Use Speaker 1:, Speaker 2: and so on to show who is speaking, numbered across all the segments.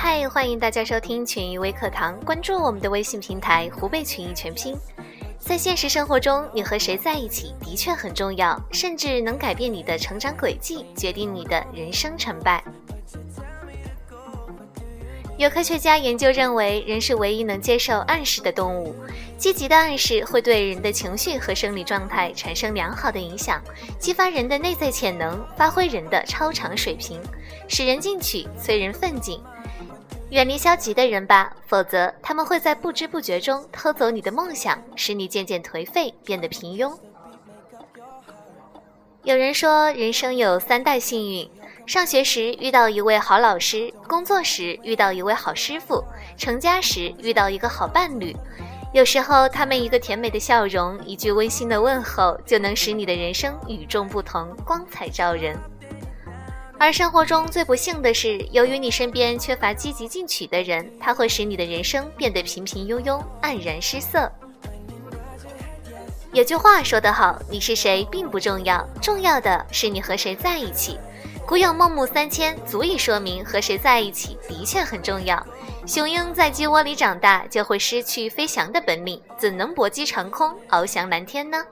Speaker 1: 嗨，欢迎大家收听群益微课堂，关注我们的微信平台“湖北群益全拼”。在现实生活中，你和谁在一起的确很重要，甚至能改变你的成长轨迹，决定你的人生成败。有科学家研究认为，人是唯一能接受暗示的动物。积极的暗示会对人的情绪和生理状态产生良好的影响，激发人的内在潜能，发挥人的超常水平，使人进取，催人奋进。远离消极的人吧，否则他们会在不知不觉中偷走你的梦想，使你渐渐颓废，变得平庸。有人说，人生有三代幸运。上学时遇到一位好老师，工作时遇到一位好师傅，成家时遇到一个好伴侣。有时候，他们一个甜美的笑容，一句温馨的问候，就能使你的人生与众不同，光彩照人。而生活中最不幸的是，由于你身边缺乏积极进取的人，他会使你的人生变得平平庸庸、黯然失色。有句话说得好，你是谁并不重要，重要的是你和谁在一起。古有孟母三迁，足以说明和谁在一起的确很重要。雄鹰在鸡窝里长大，就会失去飞翔的本领，怎能搏击长空，翱翔蓝天呢？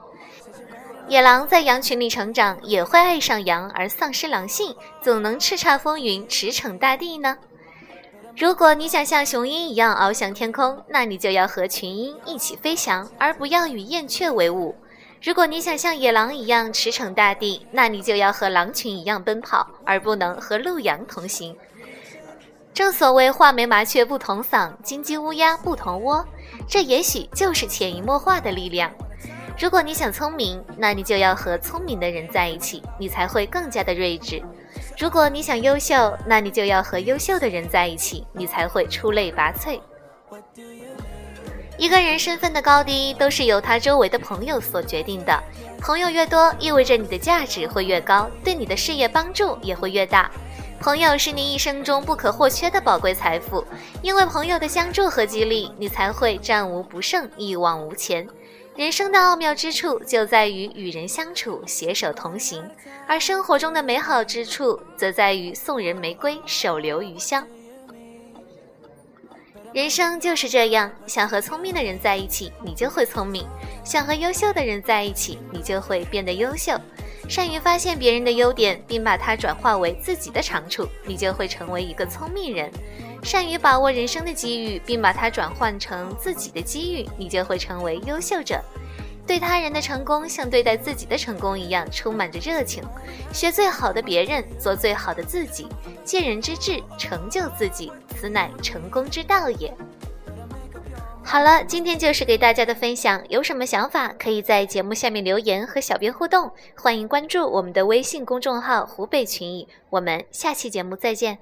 Speaker 1: 野狼在羊群里成长，也会爱上羊而丧失狼性，总能叱咤风云，驰骋大地呢？如果你想像雄鹰一样翱翔天空，那你就要和群鹰一起飞翔，而不要与燕雀为伍。如果你想像野狼一样驰骋大地，那你就要和狼群一样奔跑，而不能和鹿羊同行。正所谓画眉麻雀不同嗓，金鸡乌鸦不同窝，这也许就是潜移默化的力量。如果你想聪明，那你就要和聪明的人在一起，你才会更加的睿智。如果你想优秀，那你就要和优秀的人在一起，你才会出类拔萃。一个人身份的高低都是由他周围的朋友所决定的。朋友越多，意味着你的价值会越高，对你的事业帮助也会越大。朋友是你一生中不可或缺的宝贵财富，因为朋友的相助和激励，你才会战无不胜、一往无前。人生的奥妙之处就在于与人相处，携手同行，而生活中的美好之处则在于送人玫瑰，手留余香。人生就是这样，想和聪明的人在一起，你就会聪明；想和优秀的人在一起，你就会变得优秀。善于发现别人的优点，并把它转化为自己的长处，你就会成为一个聪明人；善于把握人生的机遇，并把它转换成自己的机遇，你就会成为优秀者。对他人的成功，像对待自己的成功一样，充满着热情。学最好的别人，做最好的自己，借人之智，成就自己，此乃成功之道也。好了，今天就是给大家的分享，有什么想法可以在节目下面留言和小编互动，欢迎关注我们的微信公众号“湖北群艺”，我们下期节目再见。